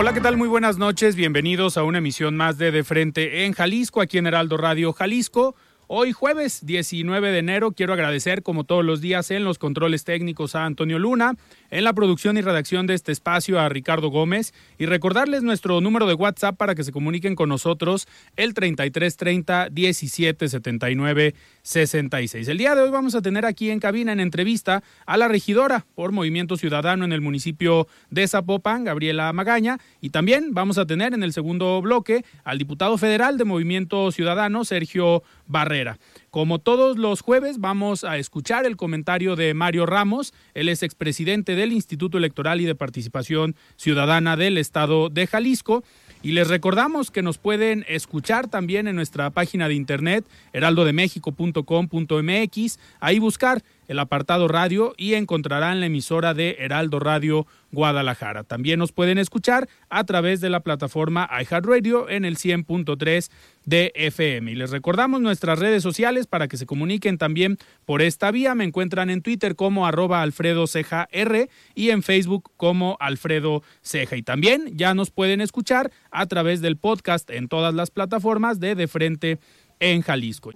Hola, ¿qué tal? Muy buenas noches. Bienvenidos a una emisión más de De Frente en Jalisco, aquí en Heraldo Radio Jalisco. Hoy jueves 19 de enero quiero agradecer como todos los días en los controles técnicos a Antonio Luna, en la producción y redacción de este espacio a Ricardo Gómez y recordarles nuestro número de WhatsApp para que se comuniquen con nosotros el 3330 1779 66. El día de hoy vamos a tener aquí en cabina en entrevista a la regidora por Movimiento Ciudadano en el municipio de Zapopan, Gabriela Magaña, y también vamos a tener en el segundo bloque al diputado federal de Movimiento Ciudadano, Sergio Barrera. Como todos los jueves, vamos a escuchar el comentario de Mario Ramos. Él es expresidente del Instituto Electoral y de Participación Ciudadana del Estado de Jalisco. Y les recordamos que nos pueden escuchar también en nuestra página de internet heraldodemexico.com.mx, ahí buscar el apartado radio y encontrarán la emisora de Heraldo Radio Guadalajara. También nos pueden escuchar a través de la plataforma iHeartRadio en el 100.3 de FM. Y les recordamos nuestras redes sociales para que se comuniquen también por esta vía. Me encuentran en Twitter como arroba Alfredo Ceja R y en Facebook como Alfredo Ceja. Y también ya nos pueden escuchar a través del podcast en todas las plataformas de De Frente en Jalisco.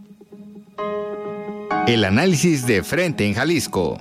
El análisis de frente en Jalisco.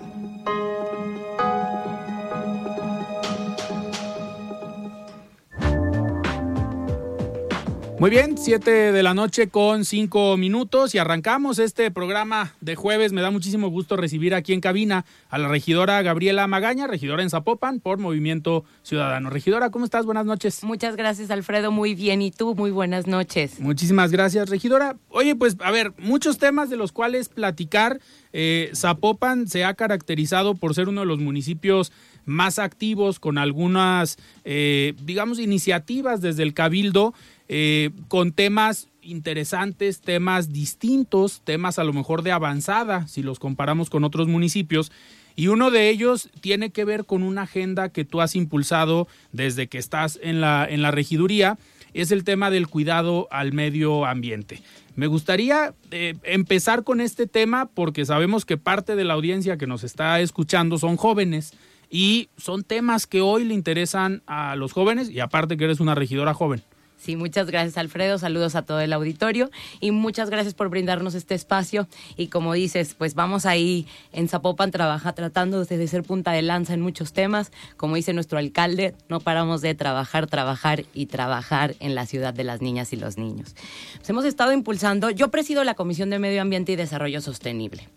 Muy bien, 7 de la noche con 5 minutos y arrancamos este programa de jueves. Me da muchísimo gusto recibir aquí en cabina a la regidora Gabriela Magaña, regidora en Zapopan por Movimiento Ciudadano. Regidora, ¿cómo estás? Buenas noches. Muchas gracias, Alfredo. Muy bien. ¿Y tú? Muy buenas noches. Muchísimas gracias, regidora. Oye, pues a ver, muchos temas de los cuales platicar. Eh, Zapopan se ha caracterizado por ser uno de los municipios más activos con algunas, eh, digamos, iniciativas desde el Cabildo eh, con temas interesantes, temas distintos, temas a lo mejor de avanzada, si los comparamos con otros municipios. Y uno de ellos tiene que ver con una agenda que tú has impulsado desde que estás en la, en la regiduría, es el tema del cuidado al medio ambiente. Me gustaría eh, empezar con este tema porque sabemos que parte de la audiencia que nos está escuchando son jóvenes y son temas que hoy le interesan a los jóvenes y aparte que eres una regidora joven. Sí, muchas gracias Alfredo, saludos a todo el auditorio. Y muchas gracias por brindarnos este espacio. Y como dices, pues vamos ahí en Zapopan trabaja, tratando de ser punta de lanza en muchos temas, como dice nuestro alcalde, no paramos de trabajar, trabajar y trabajar en la ciudad de las niñas y los niños. Pues hemos estado impulsando, yo presido la Comisión de Medio Ambiente y Desarrollo Sostenible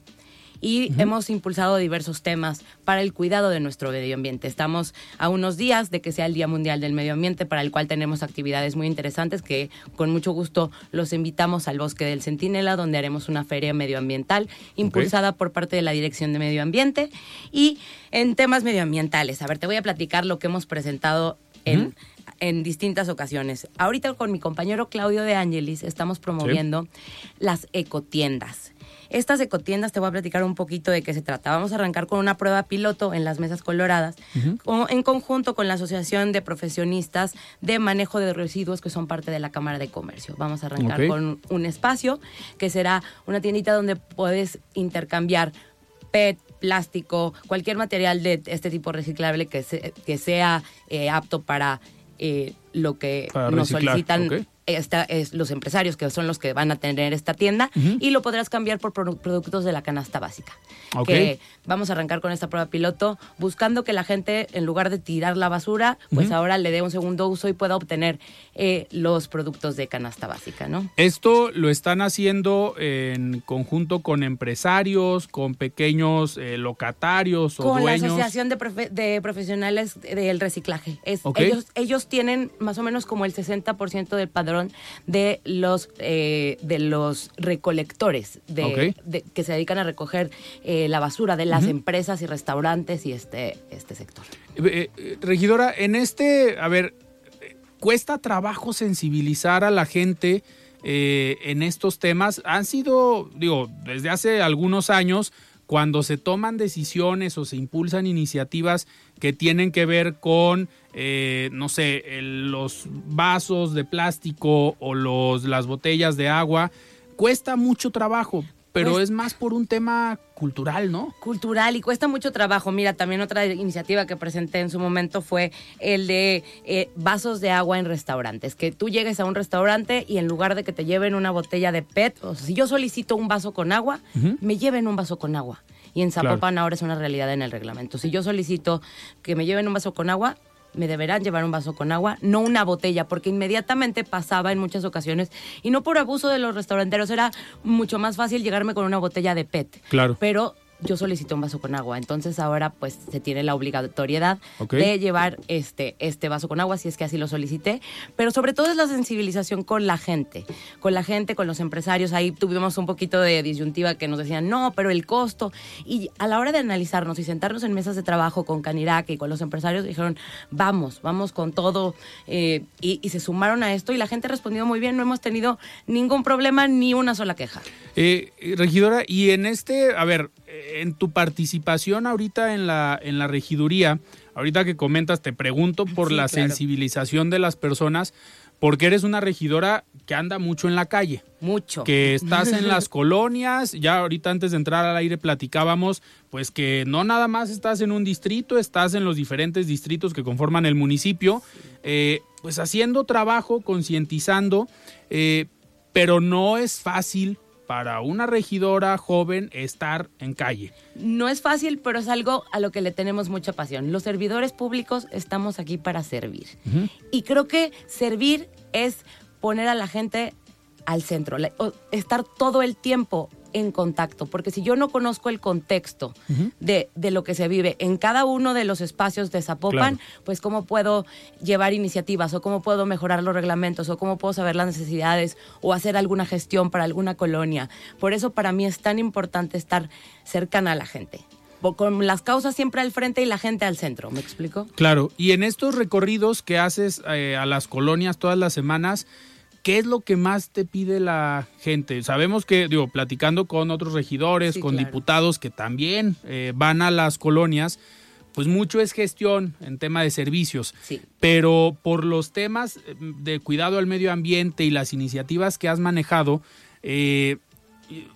y hemos impulsado diversos temas para el cuidado de nuestro medio ambiente. Estamos a unos días de que sea el Día Mundial del Medio Ambiente, para el cual tenemos actividades muy interesantes que con mucho gusto los invitamos al Bosque del Centinela, donde haremos una feria medioambiental impulsada por parte de la Dirección de Medio Ambiente. Y en temas medioambientales, a ver, te voy a platicar lo que hemos presentado en... en distintas ocasiones. Ahorita con mi compañero Claudio de Ángelis estamos promoviendo las ecotiendas. Estas ecotiendas te voy a platicar un poquito de qué se trata. Vamos a arrancar con una prueba piloto en las mesas coloradas, en conjunto con la Asociación de Profesionistas de Manejo de Residuos, que son parte de la Cámara de Comercio. Vamos a arrancar con un espacio que será una tiendita donde puedes intercambiar PET, plástico, cualquier material de este tipo reciclable que, que sea eh, apto para eh, lo que nos solicitan esta es los empresarios que son los que van a tener esta tienda y lo podrás cambiar por produ- productos de la canasta básica. Ok. Que vamos a arrancar con esta prueba piloto buscando que la gente en lugar de tirar la basura, pues ahora le dé un segundo uso y pueda obtener eh, los productos de canasta básica, ¿no? Esto lo están haciendo en conjunto con empresarios, con pequeños eh, locatarios o con dueños. la Asociación de, Profe- de Profesionales del Reciclaje. Es, ellos, ellos tienen más o menos como el 60% del padrón de los, eh, de los recolectores de, que se dedican a recoger eh, la basura de las empresas y restaurantes y este, este sector. Eh, regidora, en este, a ver, cuesta trabajo sensibilizar a la gente en estos temas. Han sido, digo, desde hace algunos años, cuando se toman decisiones o se impulsan iniciativas que tienen que ver con, eh, no sé, el- los vasos de plástico o los, las botellas de agua, cuesta mucho trabajo, pero Pues- es más por un tema cultural, ¿no? cultural y cuesta mucho trabajo. Mira, también otra iniciativa que presenté en su momento fue el de eh, vasos de agua en restaurantes. Que tú llegues a un restaurante y en lugar de que te lleven una botella de PET, o sea, si yo solicito un vaso con agua, me lleven un vaso con agua. Y en Claro. Zapopan ahora es una realidad en el reglamento. Si yo solicito que me lleven un vaso con agua, me deberán llevar un vaso con agua, no una botella, porque inmediatamente pasaba en muchas ocasiones, y no por abuso de los restauranteros, era mucho más fácil llegarme con una botella de PET. Claro. Pero yo solicité un vaso con agua, entonces ahora pues se tiene la obligatoriedad de llevar este, este vaso con agua, si es que así lo solicité, pero sobre todo es la sensibilización con la gente, con la gente, con los empresarios, ahí tuvimos un poquito de disyuntiva que nos decían, no, pero el costo, y a la hora de analizarnos y sentarnos en mesas de trabajo con Canirac y con los empresarios, dijeron, vamos, vamos con todo, eh, y, y se sumaron a esto y la gente respondió muy bien, no hemos tenido ningún problema ni una sola queja. Eh, eh, regidora, y en este, a ver, eh, en tu participación ahorita en la, en la regiduría, ahorita que comentas, te pregunto por Sí, la claro. sensibilización de las personas, porque eres una regidora que anda mucho en la calle, Mucho. que estás en las colonias, ya ahorita antes de entrar al aire platicábamos, pues que no nada más estás en un distrito, estás en los diferentes distritos que conforman el municipio, eh, pues haciendo trabajo, concientizando, eh, pero no es fácil para una regidora joven estar en calle. No es fácil, pero es algo a lo que le tenemos mucha pasión. Los servidores públicos estamos aquí para servir. Y creo que servir es poner a la gente al centro, estar todo el tiempo en contacto, porque si yo no conozco el contexto de, de lo que se vive en cada uno de los espacios de Zapopan, Claro. pues cómo puedo llevar iniciativas o cómo puedo mejorar los reglamentos o cómo puedo saber las necesidades o hacer alguna gestión para alguna colonia. Por eso para mí es tan importante estar cercana a la gente. Con las causas siempre al frente y la gente al centro, ¿me explico? Claro, y en estos recorridos que haces eh, a las colonias todas las semanas, ¿qué es lo que más te pide la gente? Sabemos que, digo, platicando con otros regidores, Sí, con claro. diputados que también eh, van a las colonias, pues mucho es gestión en tema de servicios. Sí. Pero por los temas eh, de cuidado al medio ambiente y las iniciativas que has manejado, eh,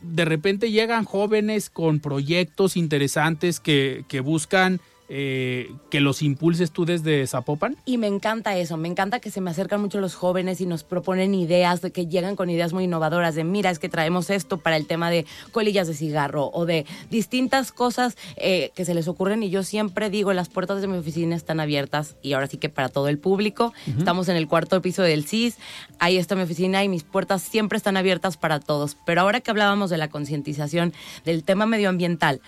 de repente llegan jóvenes con proyectos interesantes que, que buscan eh, que los impulses tú desde Zapopan. Y me encanta eso, me encanta que se me acercan mucho los jóvenes y nos proponen ideas, de que llegan con ideas muy innovadoras, de mira, es que traemos esto para el tema de colillas de cigarro o de distintas cosas eh, que se les ocurren. Y yo siempre digo, las puertas de mi oficina están abiertas y ahora sí que para todo el público, estamos en el cuarto piso del CIS, ahí está mi oficina y mis puertas siempre están abiertas para todos, pero ahora que hablábamos de la concientización del tema medioambiental,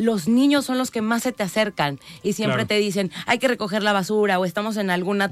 los niños son los que más se te acercan y siempre Claro. te dicen, hay que recoger la basura o estamos en algún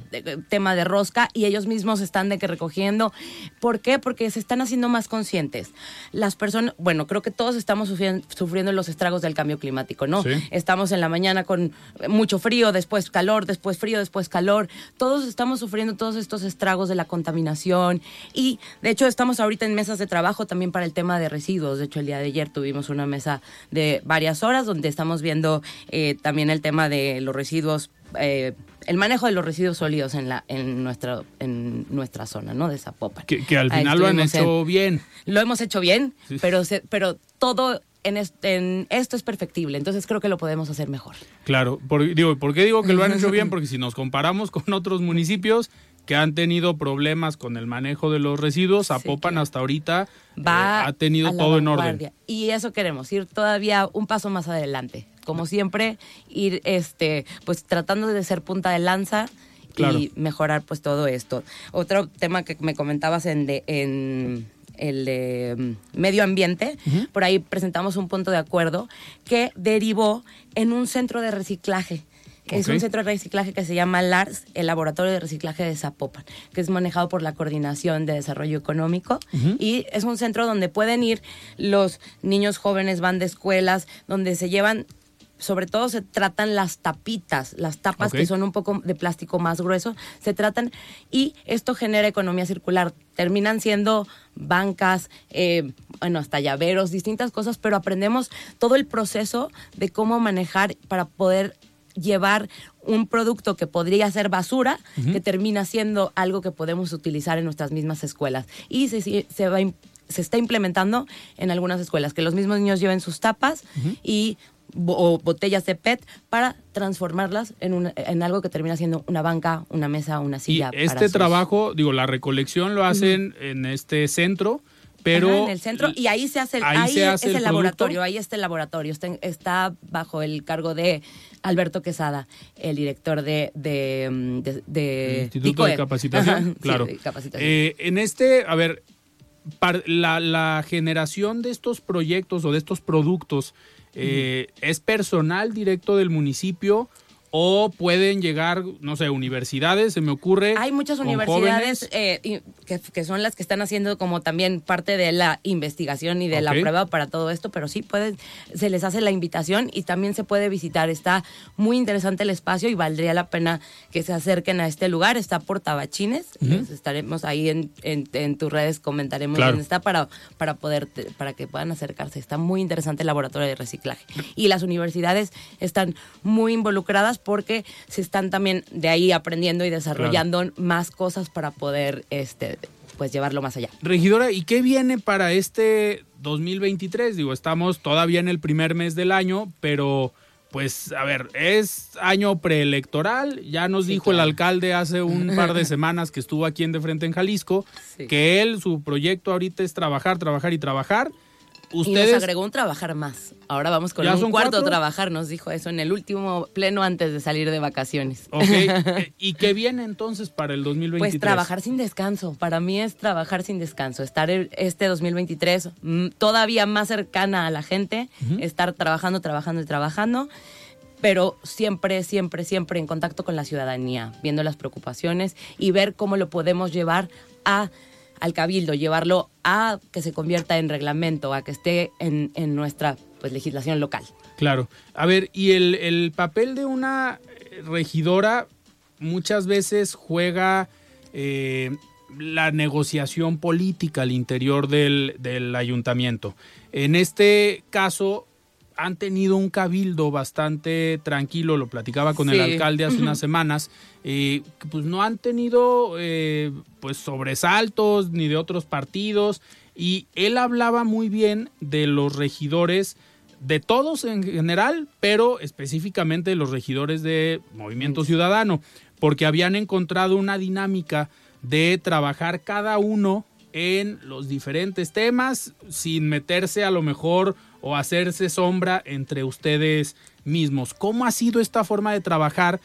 tema de rosca y ellos mismos están de que recogiendo. ¿Por qué? Porque se están haciendo más conscientes. Las personas, bueno, creo que todos estamos sufriendo, sufriendo los estragos del cambio climático, ¿no? Sí. Estamos en la mañana con mucho frío, después calor, después frío, después calor. Todos estamos sufriendo todos estos estragos de la contaminación y de hecho estamos ahorita en mesas de trabajo también para el tema de residuos. De hecho, el día de ayer tuvimos una mesa de varias horas donde estamos viendo eh, también el tema de los residuos. eh, el manejo de los residuos sólidos en la en nuestra en nuestra zona, ¿no? De Zapopan. Que, que al final lo han en- hecho bien. lo hemos hecho bien, Sí. pero, se- pero todo en esto es perfectible, entonces creo que lo podemos hacer mejor. Claro, por, digo, ¿por qué digo que lo han hecho bien? Porque si nos comparamos con otros municipios, que han tenido problemas con el manejo de los residuos, Zapopan claro. hasta ahorita va eh, ha tenido todo en orden. Y eso queremos, ir todavía un paso más adelante. Como siempre, ir este, pues tratando de ser punta de lanza Claro. y mejorar pues todo esto. Otro tema que me comentabas en, de, en el de mm, medio ambiente, por ahí presentamos un punto de acuerdo que derivó en un centro de reciclaje. Es un centro de reciclaje que se llama LARS, el Laboratorio de Reciclaje de Zapopan, que es manejado por la Coordinación de Desarrollo Económico. Y es un centro donde pueden ir los niños jóvenes, van de escuelas, donde se llevan, sobre todo se tratan las tapitas, las tapas que son un poco de plástico más grueso, se tratan y esto genera economía circular. Terminan siendo bancas, eh, bueno, hasta llaveros, distintas cosas, pero aprendemos todo el proceso de cómo manejar para poder llevar un producto que podría ser basura, que termina siendo algo que podemos utilizar en nuestras mismas escuelas. Y se, se, va, se está implementando en algunas escuelas, que los mismos niños lleven sus tapas y o botellas de PET para transformarlas en, una- en algo que termina siendo una banca, una mesa, una silla. este sus- trabajo, digo, la recolección lo hacen en este centro, pero... Ajá, en el centro y ahí se hace el, ahí ahí se es hace el, el laboratorio, ahí está el laboratorio, está, bajo el cargo de Alberto Quesada, el director de, de, mm, de, de El Instituto de. Capacitación, Ajá, claro. capacitación. Eh, en este, a ver, la, la generación de estos proyectos o de estos productos eh, es personal directo del municipio o pueden llegar, no sé, universidades, se me ocurre. Hay muchas universidades eh, que, que son las que están haciendo como también parte de la investigación y de la prueba para todo esto, pero sí pueden, se les hace la invitación y también se puede visitar. Está muy interesante el espacio y valdría la pena que se acerquen a este lugar. Está por Tabachines, estaremos ahí en, en- en tus redes, comentaremos Claro. dónde está para, para, poder, para que puedan acercarse. Está muy interesante el laboratorio de reciclaje. Y las universidades están muy involucradas porque se están también de ahí aprendiendo y desarrollando más cosas para poder este pues llevarlo más allá. Regidora, ¿y qué viene para este 2023? Digo, estamos todavía en el primer mes del año, pero pues a ver, es año preelectoral, ya nos Sí, dijo el alcalde hace un par de semanas que estuvo aquí en De Frente en Jalisco, Sí. que él, su proyecto ahorita es trabajar, trabajar y trabajar. Y nos Ustedes, agregó un trabajar más. Ahora vamos con ¿Ya un cuarto cuatro? trabajar, nos dijo eso en el último pleno antes de salir de vacaciones. ok, eh, ¿y qué viene entonces para el 2023? Pues trabajar sin descanso. Para mí es trabajar sin descanso. Estar este 2023 mm, todavía más cercana a la gente. Estar trabajando, trabajando y trabajando. Pero siempre, siempre, siempre en contacto con la ciudadanía, viendo las preocupaciones y ver cómo lo podemos llevar a, al cabildo, llevarlo a que se convierta en reglamento, a que esté en, en nuestra pues, legislación local. Claro. A ver, y el, el papel de una regidora muchas veces juega eh, la negociación política al interior del, del ayuntamiento. En este caso han tenido un cabildo bastante tranquilo, lo platicaba con el alcalde hace unas semanas, eh, pues no han tenido eh, pues sobresaltos ni de otros partidos y él hablaba muy bien de los regidores de todos en general, pero específicamente de los regidores de Movimiento Ciudadano, porque habían encontrado una dinámica de trabajar cada uno en los diferentes temas sin meterse a lo mejor o hacerse sombra entre ustedes mismos. ¿Cómo ha sido esta forma de trabajar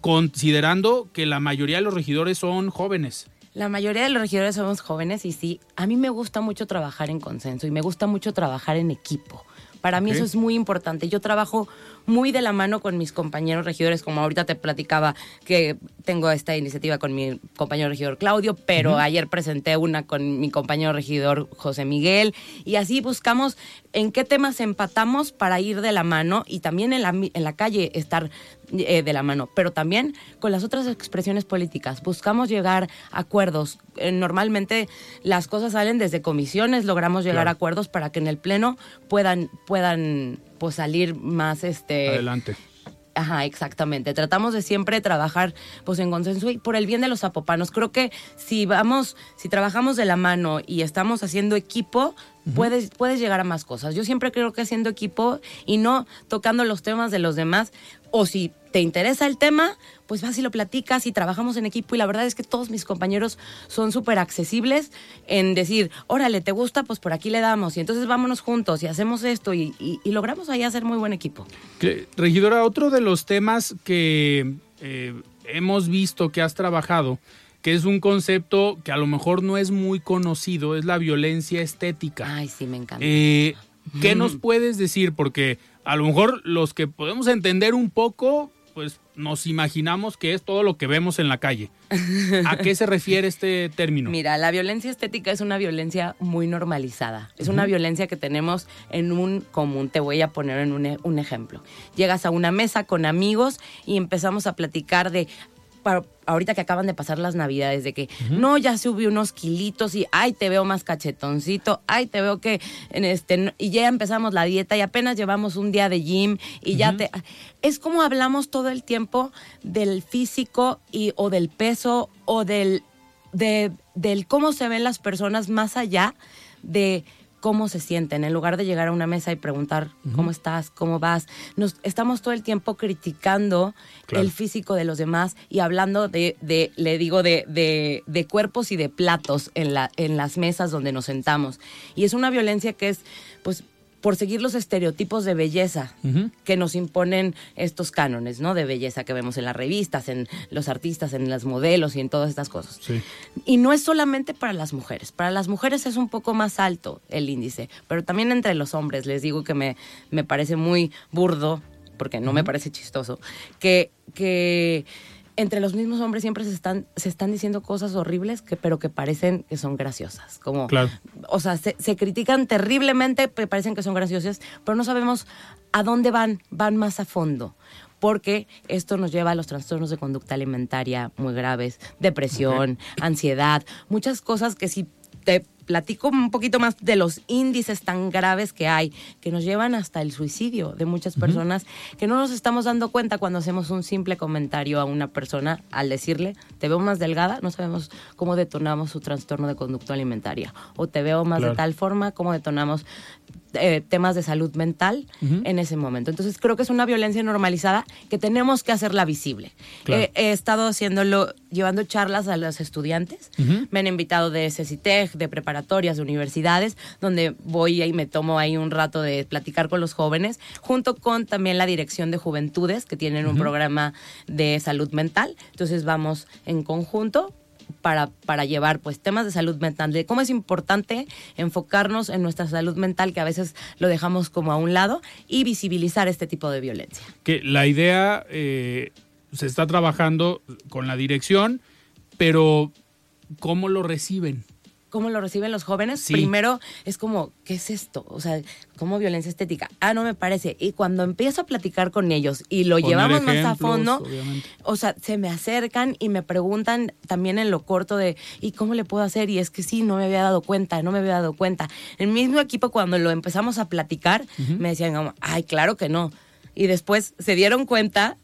considerando que la mayoría de los regidores son jóvenes? La mayoría de los regidores somos jóvenes y sí, a mí me gusta mucho trabajar en consenso y me gusta mucho trabajar en equipo. Para mí eso es muy importante. Yo trabajo muy de la mano con mis compañeros regidores, como ahorita te platicaba que tengo esta iniciativa con mi compañero regidor Claudio, pero ayer presenté una con mi compañero regidor José Miguel y así buscamos en qué temas empatamos para ir de la mano y también en la, en la calle estar eh, de la mano, pero también con las otras expresiones políticas. Buscamos llegar a acuerdos. Eh, normalmente las cosas salen desde comisiones, logramos llegar Claro. a acuerdos para que en el pleno puedan puedan pues salir más este Adelante. Ajá, exactamente. Tratamos de siempre trabajar pues en consenso y por el bien de los zapopanos. Creo que si vamos, si trabajamos de la mano y estamos haciendo equipo, puedes, puedes llegar a más cosas. Yo siempre creo que haciendo equipo y no tocando los temas de los demás, o si te interesa el tema, pues vas y lo platicas y trabajamos en equipo y la verdad es que todos mis compañeros son súper accesibles en decir, órale, ¿te gusta? Pues por aquí le damos y entonces vámonos juntos y hacemos esto y, y- y logramos ahí hacer muy buen equipo. Que, regidora, otro de los temas que eh, hemos visto que has trabajado, que es un concepto que a lo mejor no es muy conocido, es la violencia estética. Ay, sí, me encanta. Eh, ¿Qué nos puedes decir? Porque a lo mejor los que podemos entender un poco, pues nos imaginamos que es todo lo que vemos en la calle. ¿A qué se refiere este término? Mira, la violencia estética es una violencia muy normalizada. Es una violencia que tenemos en un común. Te voy a poner en un, un ejemplo. Llegas a una mesa con amigos y empezamos a platicar de. Ahorita que acaban de pasar las navidades, de que no, ya subí unos kilitos y ay, te veo más cachetoncito, ay, te veo que en este, y ya empezamos la dieta y apenas llevamos un día de gym y ya te. Es como hablamos todo el tiempo del físico y, o del peso o del de, del cómo se ven las personas más allá de cómo se sienten, en lugar de llegar a una mesa y preguntar cómo estás, cómo vas. Nos estamos todo el tiempo criticando Claro. el físico de los demás y hablando de, de le digo, de, de, de cuerpos y de platos en, la, en las mesas donde nos sentamos. Y es una violencia que es, pues, por seguir los estereotipos de belleza que nos imponen estos cánones, ¿no? De belleza que vemos en las revistas, en los artistas, en las modelos y en todas estas cosas. Sí. Y no es solamente para las mujeres. Para las mujeres es un poco más alto el índice, pero también entre los hombres. Les digo que me, me parece muy burdo, porque no me parece chistoso, que, que entre los mismos hombres siempre se están, se están diciendo cosas horribles, que, pero que parecen que son graciosas. Como, Claro. O sea, se, se critican terriblemente, que parecen que son graciosas, pero no sabemos a dónde van, van más a fondo porque esto nos lleva a los trastornos de conducta alimentaria muy graves, depresión, ansiedad, muchas cosas que si te platico un poquito más de los índices tan graves que hay, que nos llevan hasta el suicidio de muchas personas, que no nos estamos dando cuenta cuando hacemos un simple comentario a una persona al decirle, te veo más delgada, no sabemos cómo detonamos su trastorno de conducta alimentaria, o te veo más Claro. de tal forma, cómo detonamos eh, temas de salud mental en ese momento. Entonces creo que es una violencia normalizada que tenemos que hacerla visible. Claro. Eh, he estado haciéndolo, llevando charlas a los estudiantes. Me han invitado de CECITEG, de preparatorias, de universidades, donde voy y me tomo ahí un rato de platicar con los jóvenes, junto con también la Dirección de Juventudes, que tienen un programa de salud mental. Entonces vamos en conjunto para, para llevar pues temas de salud mental, de cómo es importante enfocarnos en nuestra salud mental, que a veces lo dejamos como a un lado, y visibilizar este tipo de violencia. Que la idea eh, se está trabajando con la dirección, pero ¿cómo lo reciben? ¿Cómo lo reciben los jóvenes? Sí. Primero es como, ¿qué es esto? O sea, ¿cómo violencia estética? Ah, no me parece. Y cuando empiezo a platicar con ellos y lo Poner llevamos más a fondo, obviamente. o sea, se me acercan y me preguntan también en lo corto de, ¿y cómo le puedo hacer? Y es que sí, no me había dado cuenta, no me había dado cuenta. El mismo equipo cuando lo empezamos a platicar, me decían, ay, claro que no. Y después se dieron cuenta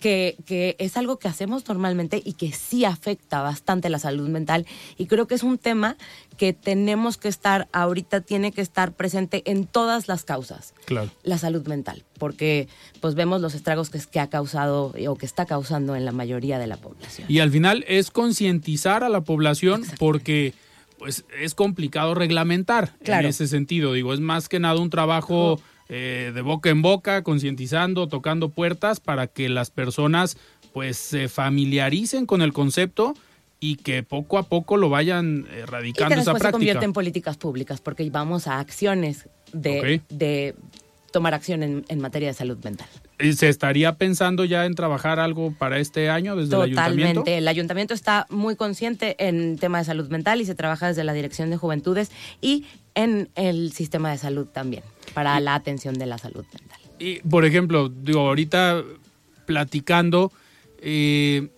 que, que es algo que hacemos normalmente y que sí afecta bastante la salud mental. Y creo que es un tema que tenemos que estar, ahorita tiene que estar presente en todas las causas. Claro. La salud mental, porque pues vemos los estragos que, es- que ha causado o que está causando en la mayoría de la población. Y al final es concientizar a la población porque pues es complicado reglamentar Claro. en ese sentido. Digo, es más que nada un trabajo eh, de boca en boca, concientizando, tocando puertas para que las personas pues se familiaricen con el concepto y que poco a poco lo vayan Y erradicando esa después se convierte práctica. en políticas públicas, porque vamos a acciones de tomar acción en, en materia de salud mental. ¿Y ¿Se estaría pensando ya en trabajar algo para este año desde el ayuntamiento? Totalmente. El ayuntamiento está muy consciente en tema de salud mental y se trabaja desde la Dirección de Juventudes y en el sistema de salud también, para la atención de la salud mental. Y, por ejemplo, digo, ahorita platicando, eh,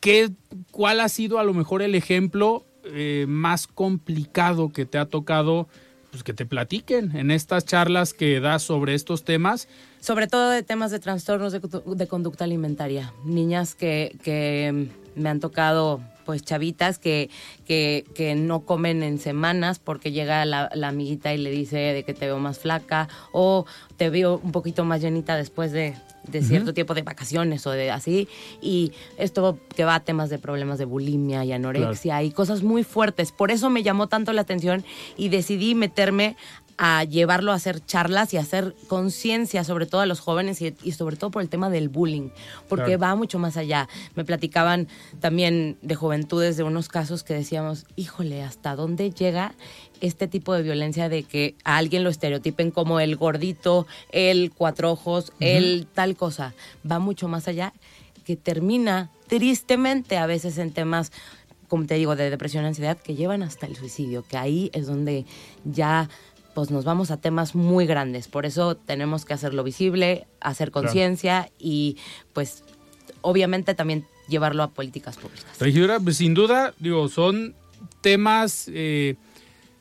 ¿qué, ¿cuál ha sido a lo mejor el ejemplo eh, más complicado que te ha tocado pues, que te platiquen en estas charlas que das sobre estos temas? Sobre todo de temas de trastornos de, de conducta alimentaria. Niñas que, que me han tocado pues chavitas que, que, que no comen en semanas porque llega la, la amiguita y le dice de que te veo más flaca o te veo un poquito más llenita después de, de cierto tiempo de vacaciones o de así. Y esto que va a temas de problemas de bulimia y anorexia y cosas muy fuertes. Por eso me llamó tanto la atención y decidí meterme a llevarlo a hacer charlas y a hacer conciencia, sobre todo a los jóvenes y, y, sobre todo por el tema del bullying, porque Claro. va mucho más allá. Me platicaban también de juventudes de unos casos que decíamos, híjole, ¿hasta dónde llega este tipo de violencia de que a alguien lo estereotipen como el gordito, el cuatro ojos, el tal cosa? Va mucho más allá que termina tristemente a veces en temas como te digo, de depresión y ansiedad, que llevan hasta el suicidio, que ahí es donde ya pues nos vamos a temas muy grandes. Por eso tenemos que hacerlo visible, hacer conciencia y pues obviamente también llevarlo a políticas públicas. Regidora, pues sin duda, digo, son temas eh,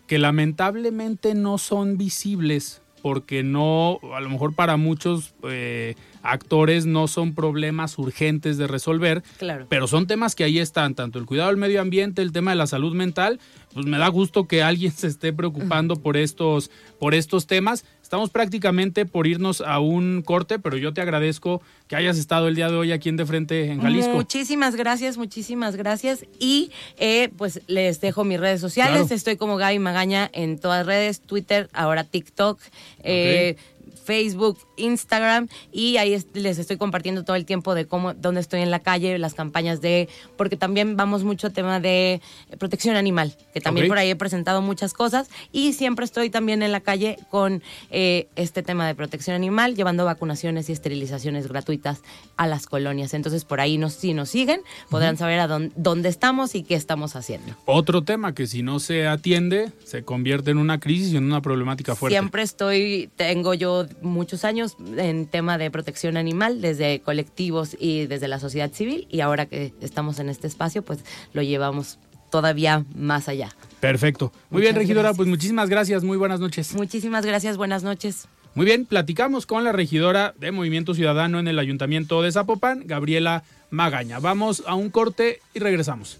que lamentablemente no son visibles porque no, a lo mejor para muchos eh, actores no son problemas urgentes de resolver, Claro. pero son temas que ahí están, tanto el cuidado del medio ambiente, el tema de la salud mental, pues me da gusto que alguien se esté preocupando por estos, por estos temas. Estamos prácticamente por irnos a un corte, pero yo te agradezco que hayas estado el día de hoy aquí en De Frente en Jalisco. Muchísimas gracias, muchísimas gracias. Y eh, pues les dejo mis redes sociales. Claro. Estoy como Gaby Magaña en todas redes, Twitter, ahora TikTok, eh, Facebook, Instagram. Y ahí es- les estoy compartiendo todo el tiempo de cómo, dónde estoy en la calle, las campañas de, porque también vamos mucho a tema de protección animal, que también por ahí he presentado muchas cosas. Y siempre estoy también en la calle con eh, este tema de protección animal, llevando vacunaciones y esterilizaciones gratuitas a las colonias. Entonces, por ahí nos, si nos siguen, podrán saber a dónde, dónde estamos y qué estamos haciendo. Otro tema que si no se atiende se convierte en una crisis y en una problemática fuerte. Siempre estoy, tengo yo muchos años en tema de protección animal, desde colectivos y desde la sociedad civil, y ahora que estamos en este espacio, pues lo llevamos todavía más allá. Perfecto. Muy bien, regidora, gracias. pues muchísimas gracias. Muy buenas noches. Muchísimas gracias, buenas noches. Muy bien, platicamos con la regidora de Movimiento Ciudadano en el Ayuntamiento de Zapopan, Gabriela Magaña. Vamos a un corte y regresamos.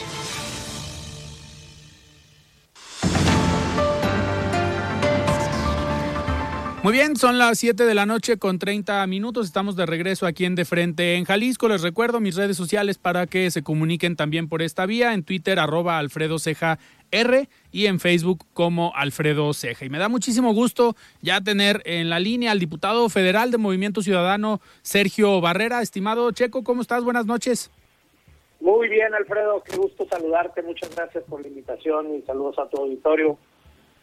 Muy bien, son las 7 de la noche con 30 minutos. Estamos de regreso aquí en De Frente en Jalisco. Les recuerdo mis redes sociales para que se comuniquen también por esta vía. En Twitter, arroba Alfredo Ceja R y en Facebook como Alfredo Ceja. Y me da muchísimo gusto ya tener en la línea al diputado federal de Movimiento Ciudadano, Sergio Barrera. Estimado Checo, ¿cómo estás? Buenas noches. Muy bien, Alfredo, qué gusto saludarte. Muchas gracias por la invitación y saludos a tu auditorio.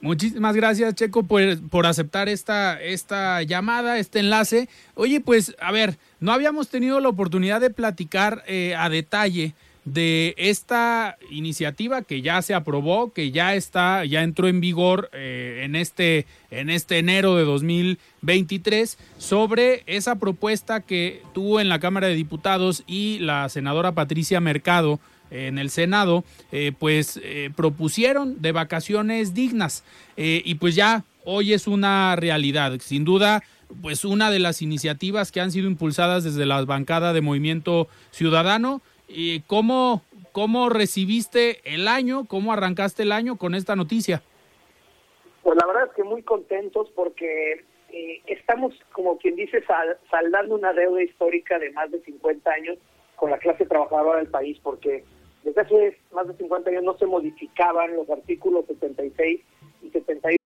Muchísimas gracias, Checo, por, por aceptar esta, esta llamada, este enlace. Oye, pues, a ver, no habíamos tenido la oportunidad de platicar eh, a detalle de esta iniciativa que ya se aprobó, que ya está, ya entró en vigor eh, en este en este enero de 2023 sobre esa propuesta que tuvo en la Cámara de Diputados y la senadora Patricia Mercado en el Senado, eh, pues eh, propusieron de vacaciones dignas Eh, y pues ya hoy es una realidad. Sin duda, pues una de las iniciativas que han sido impulsadas desde la bancada de Movimiento Ciudadano. ¿Y cómo, ¿Cómo recibiste el año? ¿Cómo arrancaste el año con esta noticia? Pues la verdad es que muy contentos porque eh, estamos, como quien dice, sal- saldando una deuda histórica de más de 50 años con la clase trabajadora del país, porque desde hace más de 50 años no se modificaban los artículos 76 y 78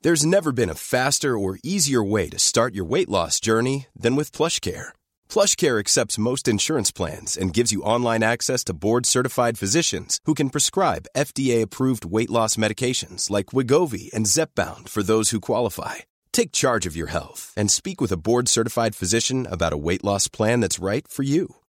There's never been a faster or easier way to start your weight loss journey than with PlushCare. PlushCare accepts most insurance plans and gives you online access to board-certified physicians who can prescribe FDA-approved weight loss medications like Wigovi and Zepbound for those who qualify. Take charge of your health and speak with a board-certified physician about a weight loss plan that's right for you.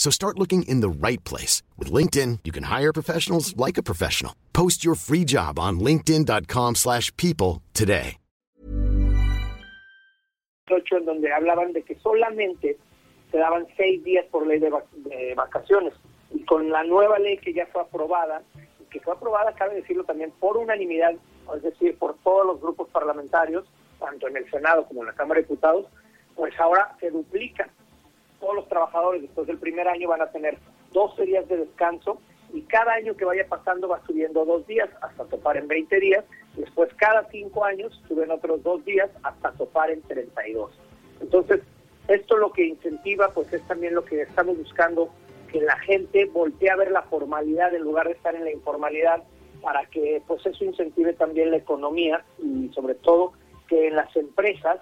So start looking in the right place. With LinkedIn, you can hire professionals like a professional. Post your free job on linkedin.com slash people today. en donde hablaban de que solamente se daban seis días por ley de, vac de vacaciones. Y con la nueva ley que ya fue aprobada, que fue aprobada, cabe decirlo también, por unanimidad, es decir, por todos los grupos parlamentarios, tanto en el Senado como en la Cámara Diputados, pues ahora se duplica. Todos los trabajadores después del primer año van a tener 12 días de descanso y cada año que vaya pasando va subiendo dos días hasta topar en 20 días. Después cada cinco años suben otros dos días hasta topar en 32. Entonces, esto lo que incentiva pues es también lo que estamos buscando, que la gente voltee a ver la formalidad en lugar de estar en la informalidad para que pues eso incentive también la economía y sobre todo que en las empresas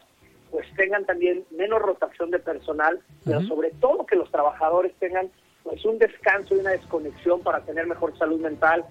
pues tengan también menos rotación de personal, pero sobre todo que los trabajadores tengan pues un descanso y una desconexión para tener mejor salud mental,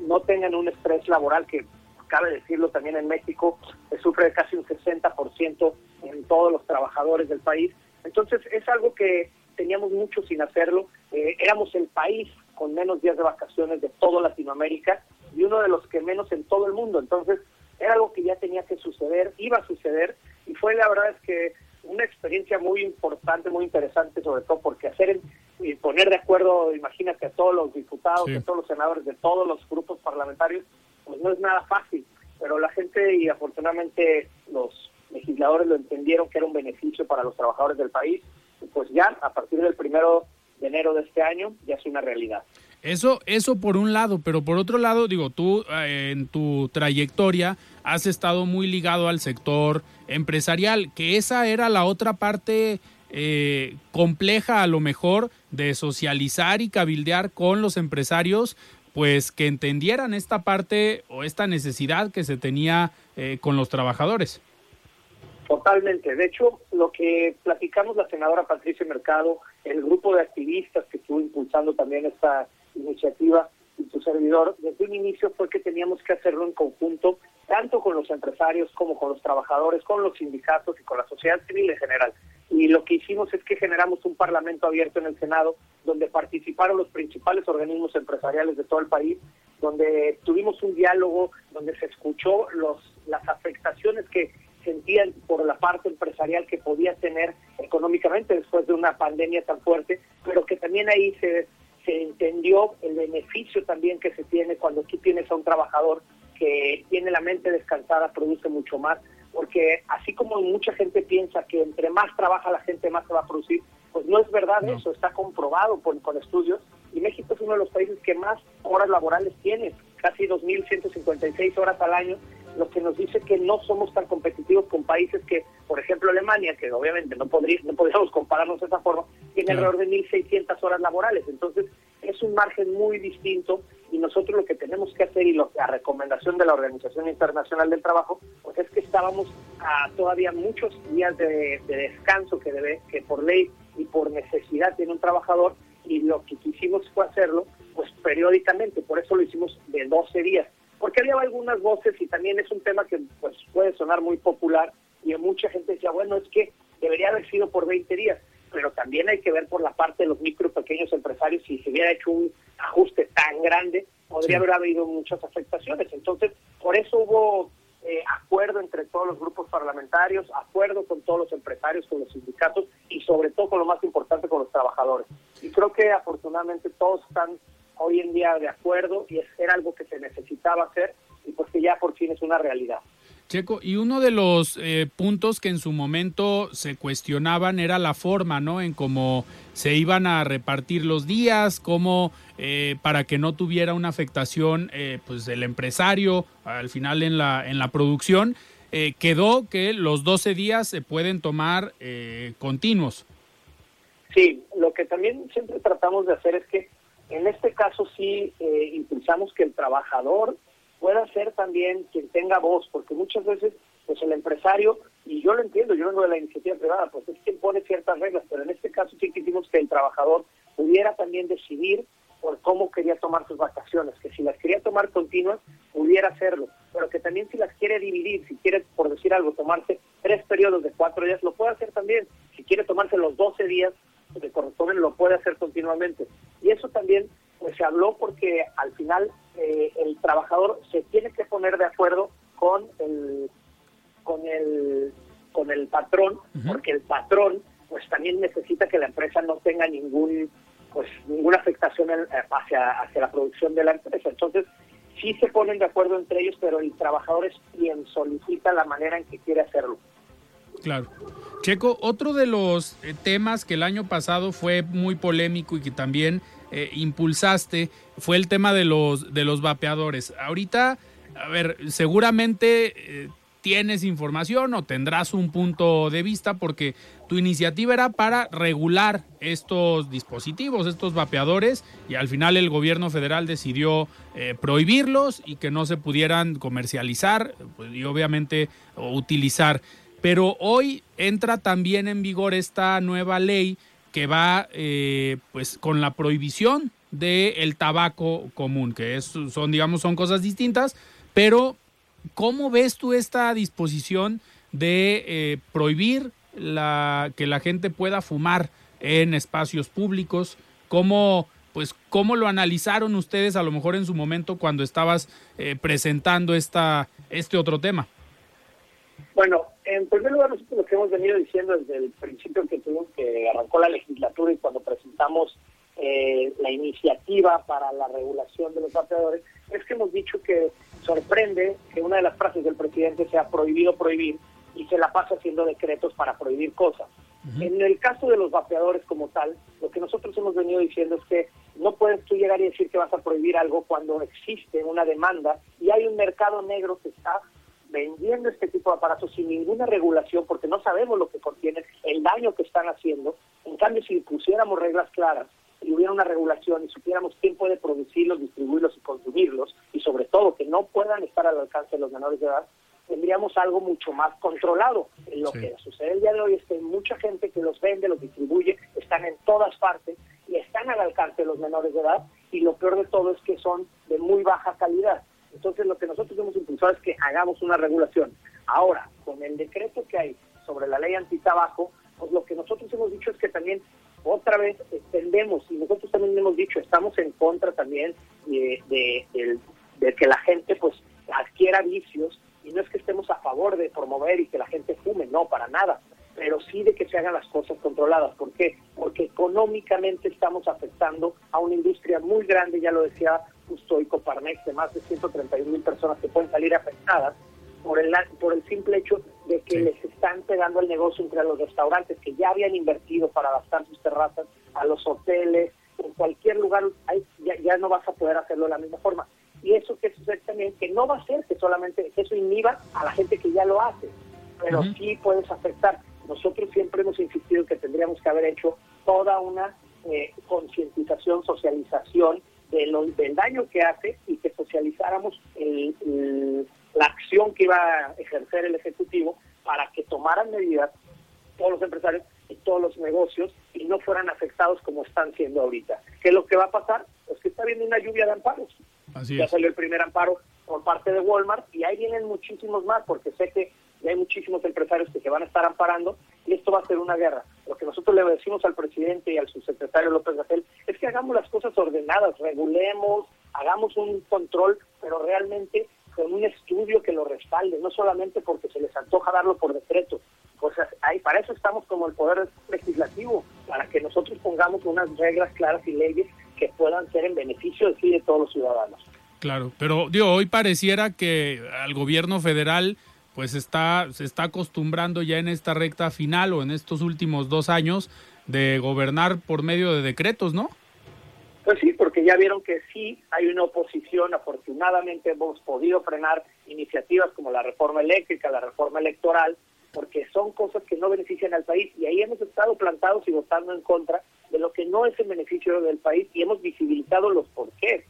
no tengan un estrés laboral que cabe decirlo también en México, se sufre casi un 60% en todos los trabajadores del país. Entonces es algo que teníamos mucho sin hacerlo. Eh, éramos el país con menos días de vacaciones de toda Latinoamérica y uno de los que menos en todo el mundo. Entonces era algo que ya tenía que suceder, iba a suceder, y fue la verdad es que una experiencia muy importante, muy interesante, sobre todo porque hacer y poner de acuerdo, imagínate, a todos los diputados, a todos los senadores de todos los grupos parlamentarios, pues no es nada fácil, pero la gente y afortunadamente los legisladores lo entendieron que era un beneficio para los trabajadores del país, y pues ya a partir del primero de enero de este año ya es una realidad. Eso, eso por un lado, pero por otro lado, digo, tú eh, en tu trayectoria has estado muy ligado al sector empresarial, que esa era la otra parte eh, compleja a lo mejor de socializar y cabildear con los empresarios, pues que entendieran esta parte o esta necesidad que se tenía eh, con los trabajadores. Totalmente. De hecho, lo que platicamos la senadora Patricia Mercado, el grupo de activistas que estuvo impulsando también esta iniciativa y tu servidor, desde un inicio fue que teníamos que hacerlo en conjunto, tanto con los empresarios como con los trabajadores, con los sindicatos y con la sociedad civil en general. Y lo que hicimos es que generamos un parlamento abierto en el Senado, donde participaron los principales organismos empresariales de todo el país, donde tuvimos un diálogo, donde se escuchó los, las afectaciones que sentían por la parte empresarial que podía tener económicamente después de una pandemia tan fuerte, pero que también ahí se se entendió el beneficio también que se tiene cuando tú tienes a un trabajador que tiene la mente descansada, produce mucho más, porque así como mucha gente piensa que entre más trabaja la gente, más se va a producir, pues no es verdad eso, está comprobado por, con estudios, y México es uno de los países que más horas laborales tiene, casi 2.156 horas al año, lo que nos dice que no somos tan competitivos con países que, por ejemplo, Alemania, que obviamente no, podría, no podríamos compararnos de esa forma, tiene alrededor de 1.600 horas laborales. Entonces, es un margen muy distinto y nosotros lo que tenemos que hacer y lo, la recomendación de la Organización Internacional del Trabajo, pues es que estábamos a todavía muchos días de, de descanso que, debe, que por ley y por necesidad tiene un trabajador y lo que quisimos fue hacerlo pues periódicamente, por eso lo hicimos de 12 días porque había algunas voces y también es un tema que pues puede sonar muy popular y mucha gente decía, bueno, es que debería haber sido por 20 días, pero también hay que ver por la parte de los micro y pequeños empresarios si se hubiera hecho un ajuste tan grande, podría haber habido muchas afectaciones. Entonces, por eso hubo eh, acuerdo entre todos los grupos parlamentarios, acuerdo con todos los empresarios, con los sindicatos y sobre todo con lo más importante con los trabajadores. Y creo que afortunadamente todos están hoy en día de acuerdo y es, era algo que se necesitaba hacer y pues que ya por fin es una realidad. Checo, y uno de los eh, puntos que en su momento se cuestionaban era la forma, ¿no? En cómo se iban a repartir los días, cómo eh, para que no tuviera una afectación, eh, pues del empresario al final en la en la producción. quedó que los 12 días se pueden tomar continuos. Sí, lo que también siempre tratamos de hacer es que en este caso sí eh, impulsamos que el trabajador pueda ser también quien tenga voz, porque muchas veces pues el empresario, y yo lo entiendo, yo vengo de la iniciativa privada, pues es quien pone ciertas reglas, pero en este caso sí quisimos que el trabajador pudiera también decidir por cómo quería tomar sus vacaciones, que si las quería tomar continuas, pudiera hacerlo, pero que también si las quiere dividir, si quiere, por decir algo, tomarse tres periodos de cuatro días, lo puede hacer también. Si quiere tomarse los 12 días que corresponden, lo puede hacer continuamente. Y eso también pues se habló porque al final eh, el trabajador se tiene que poner de acuerdo con el con el con el patrón, porque el patrón pues también necesita que la empresa no tenga ningún pues ninguna afectación hacia, hacia la producción de la empresa. Entonces, sí se ponen de acuerdo entre ellos, pero el trabajador es quien solicita la manera en que quiere hacerlo. Claro. Checo, otro de los eh, temas que el año pasado fue muy polémico y que también eh, impulsaste fue el tema de los, de los vapeadores. Ahorita, a ver, seguramente eh, tienes información o tendrás un punto de vista porque tu iniciativa era para regular estos dispositivos, estos vapeadores y al final el gobierno federal decidió prohibirlos y que no se pudieran comercializar pues, y obviamente utilizar. Pero hoy entra también en vigor esta nueva ley que va eh, pues con la prohibición del tabaco común, que es, son digamos son cosas distintas, pero ¿Cómo ves tú esta disposición de eh, prohibir la, que la gente pueda fumar en espacios públicos? ¿Cómo, pues, ¿Cómo lo analizaron ustedes a lo mejor en su momento cuando estabas eh, presentando esta, este otro tema? Bueno, en primer lugar, nosotros lo que hemos venido diciendo desde el principio que tuvimos que arrancó la legislatura y cuando presentamos eh, la iniciativa para la regulación de los vapeadores, es que hemos dicho que sorprende que una de las frases del presidente sea prohibido prohibir y se la pasa haciendo decretos para prohibir cosas. En el caso de los vapeadores como tal, lo que nosotros hemos venido diciendo es que no puedes tú llegar y decir que vas a prohibir algo cuando existe una demanda y hay un mercado negro que está vendiendo este tipo de aparatos sin ninguna regulación porque no sabemos lo que contienen, el daño que están haciendo. En cambio, si pusiéramos reglas claras y hubiera una regulación y supiéramos quién puede producirlos, distribuirlos y consumirlos, y sobre todo que no puedan estar al alcance de los menores de edad, tendríamos algo mucho más controlado. Lo que sucede el día de hoy es que mucha gente que los vende, los distribuye, están en todas partes y están al alcance de los menores de edad, y lo peor de todo es que son de muy baja calidad. Entonces lo que nosotros hemos impulsado es que hagamos una regulación. Ahora, con el decreto que hay sobre la ley antitabaco, pues lo que nosotros hemos dicho es que también otra vez extendemos, y nosotros también hemos dicho, estamos en contra también de, de, que la gente pues adquiera vicios, y no es que estemos a favor de promover y que la gente fume, no, para nada, pero sí de que se hagan las cosas controladas. ¿Por qué? Porque económicamente estamos afectando a una industria muy grande, ya lo decía justo Coparmex, de más de 131 mil personas que pueden salir afectadas por el, por el simple hecho de que les están pegando el negocio entre los restaurantes que ya habían invertido para adaptar sus terrazas, a los hoteles, en cualquier lugar ya, no vas a poder hacerlo de la misma forma. Y eso que sucede también, que no va a ser que solamente eso inhiba a la gente que ya lo hace, pero sí puedes afectar. Nosotros siempre hemos insistido que tendríamos que haber hecho toda una eh, concientización, socialización de lo, del daño que hace y que socializáramos el la acción que iba a ejercer el Ejecutivo para que tomaran medidas todos los empresarios y todos los negocios y no fueran afectados como están siendo ahorita. ¿Qué es lo que va a pasar? Pues que está habiendo una lluvia de amparos. ya salió el primer amparo por parte de Walmart y ahí vienen muchísimos más porque sé que hay muchísimos empresarios que se van a estar amparando y esto va a ser una guerra. Nosotros le decimos al presidente y al subsecretario López Gatel es que hagamos las cosas ordenadas, regulemos, hagamos un control, pero realmente con un estudio que lo respalde, no solamente porque se les antoja darlo por decreto. Pues ahí, para eso estamos como el Poder Legislativo, para que nosotros pongamos unas reglas claras y leyes que puedan ser en beneficio de sí de todos los ciudadanos. Claro, pero digo, hoy pareciera que al gobierno federal pues está, se está acostumbrando ya en esta recta final o en estos últimos dos años de gobernar por medio de decretos, ¿no? Pues sí, porque ya vieron que sí hay una oposición. Afortunadamente hemos podido frenar iniciativas como la reforma eléctrica, la reforma electoral, porque son cosas que no benefician al país y ahí hemos estado plantados y votando en contra de lo que no es el beneficio del país y hemos visibilizado los porqués.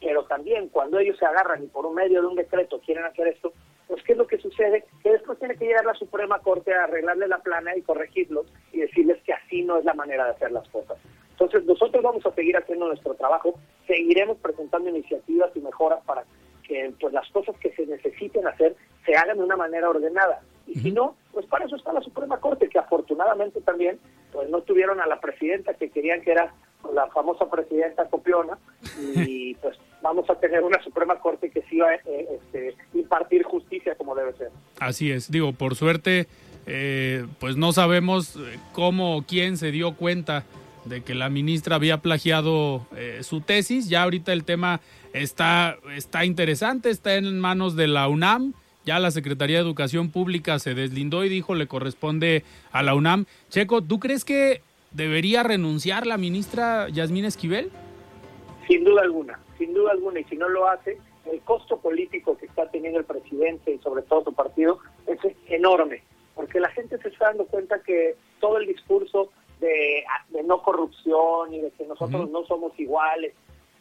Pero también cuando ellos se agarran y por un medio de un decreto quieren hacer esto, pues ¿qué es lo que sucede? Que después tiene que llegar la Suprema Corte a arreglarle la plana y corregirlos y decirles que así no es la manera de hacer las cosas. Entonces nosotros vamos a seguir haciendo nuestro trabajo, seguiremos presentando iniciativas y mejoras para que pues las cosas que se necesiten hacer se hagan de una manera ordenada. Y si no, pues para eso está la Suprema Corte, que afortunadamente también pues no tuvieron a la presidenta que querían que era la famosa presidenta copiona y pues vamos a tener una Suprema Corte que sí va a eh, este, impartir justicia como debe ser. Así es, digo, por suerte, eh, pues no sabemos eh, cómo o quién se dio cuenta de que la ministra había plagiado su tesis. Ya ahorita el tema está, está interesante, está en manos de la UNAM ya la Secretaría de Educación Pública se deslindó y dijo le corresponde a la UNAM. Checo, ¿tú crees que debería renunciar la ministra Yasmín Esquivel? Sin duda alguna, sin duda alguna, y si no lo hace, el costo político que está teniendo el presidente y sobre todo su partido es enorme, porque la gente se está dando cuenta que todo el discurso de, no corrupción y de que nosotros no somos iguales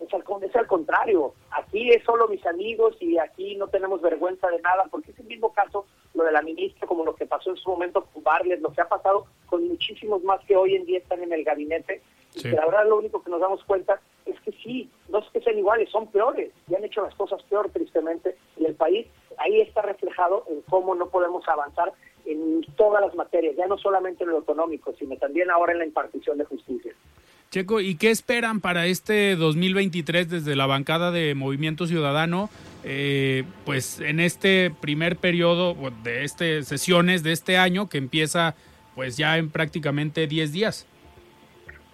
es al, es al contrario, aquí es solo mis amigos y aquí no tenemos vergüenza de nada, porque es el mismo caso lo de la ministra, como lo que pasó en su momento con Barles, lo que ha pasado con muchísimos más que hoy en día están en el gabinete, y que la verdad lo único que nos damos cuenta es que sí, no es que sean iguales, son peores, y han hecho las cosas peor tristemente, y el país. Ahí está reflejado en cómo no podemos avanzar en todas las materias, ya no solamente en lo económico, sino también ahora en la impartición de justicia. Checo, ¿y qué esperan para este 2023 desde la bancada de Movimiento Ciudadano? Eh, pues en este primer periodo de este sesiones de este año que empieza pues ya en prácticamente 10 días.